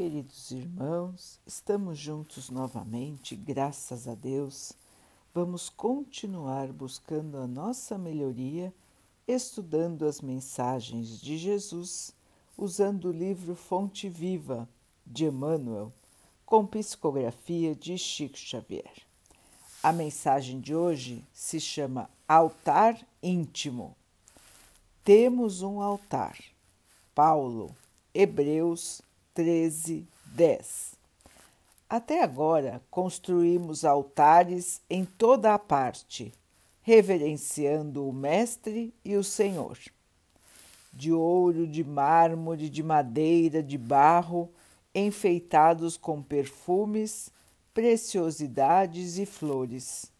Queridos irmãos, estamos juntos novamente, graças a Deus. Vamos continuar buscando a nossa melhoria, estudando as mensagens de Jesus, usando o livro Fonte Viva de Emmanuel, com psicografia de Chico Xavier. A mensagem de hoje se chama Altar Íntimo. Temos um altar. Paulo, Hebreus 13, 10. Até agora construímos altares em toda a parte, reverenciando o Mestre e o Senhor. De ouro, de mármore, de madeira, de barro, enfeitados com perfumes, preciosidades e flores.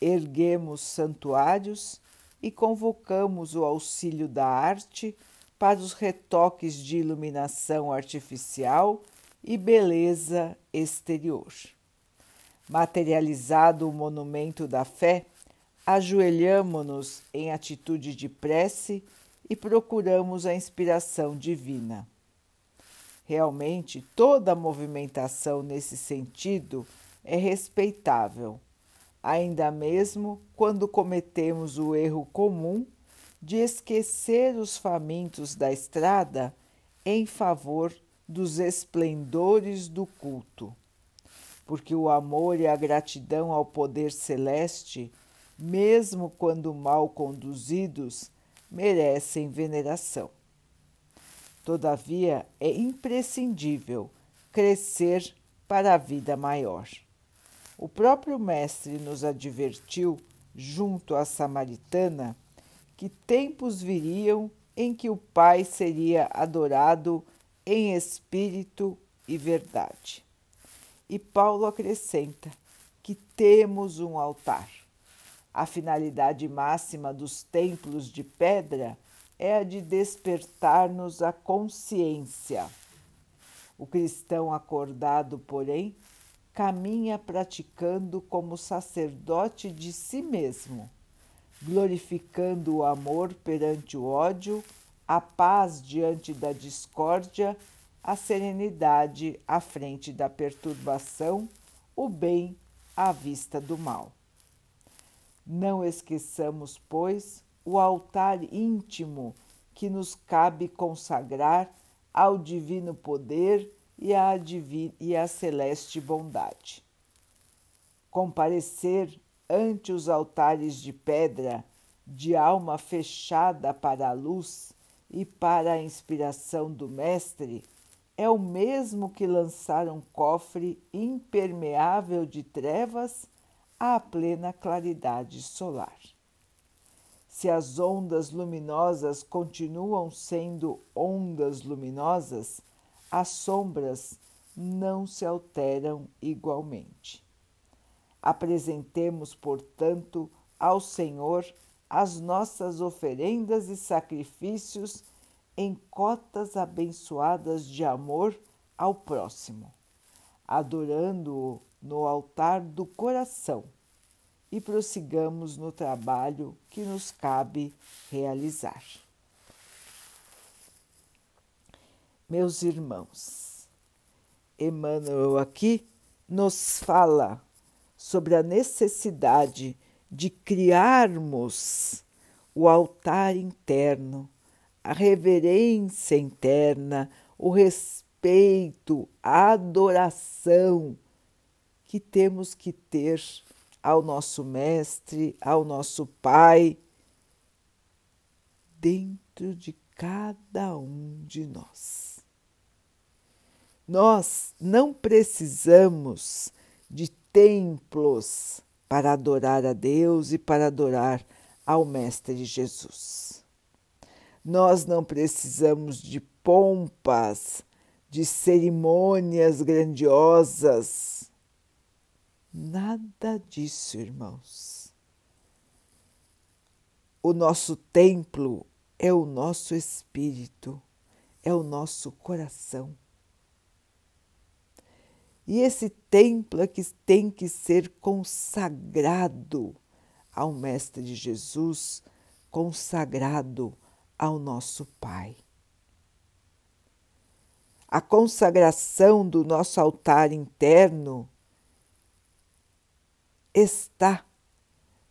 Erguemos santuários e convocamos o auxílio da arte para os retoques de iluminação artificial e beleza exterior. Materializado o monumento da fé, ajoelhamo-nos em atitude de prece e procuramos a inspiração divina. Realmente, toda movimentação nesse sentido é respeitável, ainda mesmo quando cometemos o erro comum de esquecer os famintos da estrada em favor dos esplendores do culto. Porque o amor e a gratidão ao poder celeste, mesmo quando mal conduzidos, merecem veneração. Todavia, é imprescindível crescer para a vida maior. O próprio Mestre nos advertiu, junto à Samaritana, que tempos viriam em que o Pai seria adorado em espírito e verdade. E Paulo acrescenta que temos um altar. A finalidade máxima dos templos de pedra é a de despertar-nos a consciência. O cristão acordado, porém, caminha praticando como sacerdote de si mesmo glorificando o amor perante o ódio, a paz diante da discórdia, a serenidade à frente da perturbação, o bem à vista do mal. Não esqueçamos, pois, o altar íntimo que nos cabe consagrar ao divino poder e à, e à celeste bondade. Comparecer ante os altares de pedra, de alma fechada para a luz e para a inspiração do Mestre, é o mesmo que lançar um cofre impermeável de trevas à plena claridade solar. Se as ondas luminosas continuam sendo ondas luminosas, as sombras não se alteram igualmente. Apresentemos, portanto, ao Senhor as nossas oferendas e sacrifícios em cotas abençoadas de amor ao próximo, adorando-o no altar do coração e prossigamos no trabalho que nos cabe realizar. Meus irmãos, Emmanuel aqui nos fala sobre a necessidade de criarmos o altar interno, a reverência interna, o respeito, a adoração que temos que ter ao nosso Mestre, ao nosso Pai, dentro de cada um de nós. Nós não precisamos de templos para adorar a Deus e para adorar ao Mestre Jesus. Nós não precisamos de pompas, de cerimônias grandiosas. Nada disso, irmãos. O nosso templo é o nosso espírito, é o nosso coração. E esse templo é que tem que ser consagrado ao Mestre Jesus, consagrado ao nosso Pai. a consagração do nosso altar interno está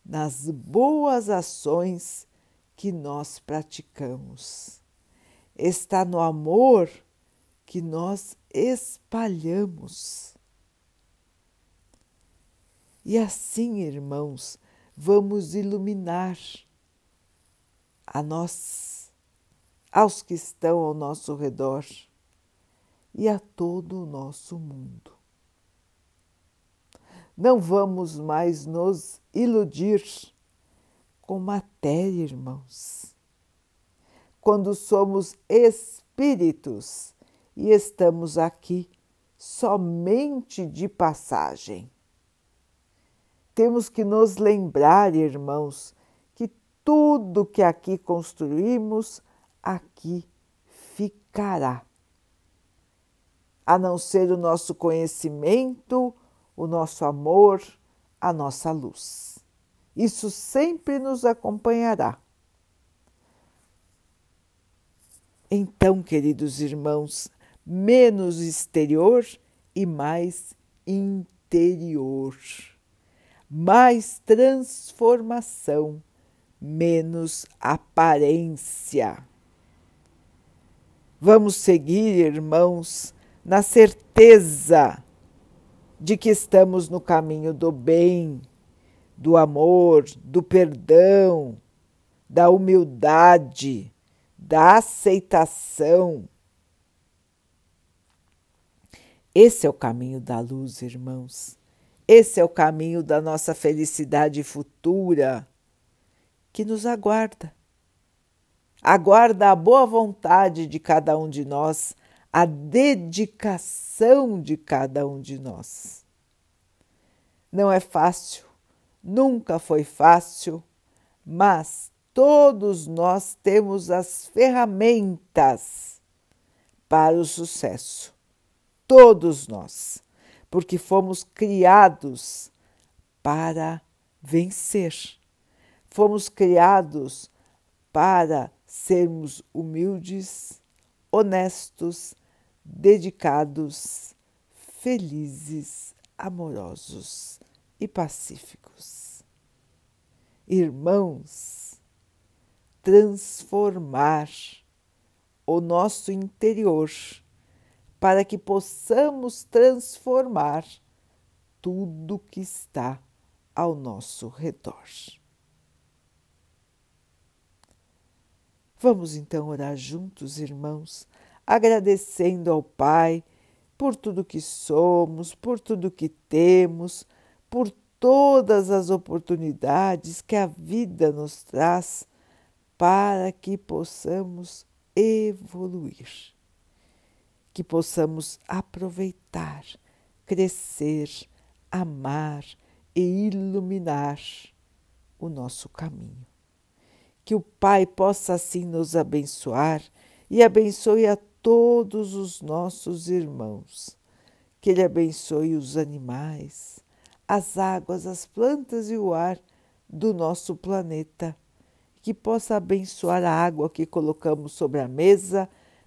nas boas ações que nós praticamos, está no amor que nós espalhamos. E assim, irmãos, vamos iluminar a nós, aos que estão ao nosso redor e a todo o nosso mundo. Não vamos mais nos iludir com matéria, irmãos. Quando somos espíritos e estamos aqui somente de passagem. Temos que nos lembrar, irmãos, que tudo que aqui construímos, aqui ficará a não ser o nosso conhecimento, o nosso amor, a nossa luz. Isso sempre nos acompanhará. Então, queridos irmãos, menos exterior e mais interior. Mais transformação, menos aparência. Vamos seguir, irmãos, na certeza de que estamos no caminho do bem, do amor, do perdão, da humildade, da aceitação. Esse é o caminho da luz, irmãos. Esse é o caminho da nossa felicidade futura que nos aguarda. Aguarda a boa vontade de cada um de nós a dedicação de cada um de nós. Não é fácil, nunca foi fácil, mas todos nós temos as ferramentas para o sucesso. Todos nós, porque fomos criados para vencer. Fomos criados para sermos humildes, honestos, dedicados, felizes, amorosos e pacíficos. Irmãos, transformar o nosso interior para que possamos transformar tudo que está ao nosso redor. Vamos então orar juntos, irmãos, agradecendo ao Pai por tudo que somos, por tudo que temos, por todas as oportunidades que a vida nos traz para que possamos evoluir, que possamos aproveitar, crescer, amar e iluminar o nosso caminho. Que o Pai possa assim nos abençoar e abençoe a todos os nossos irmãos. Que Ele abençoe os animais, as águas, as plantas e o ar do nosso planeta. Que possa abençoar a água que colocamos sobre a mesa,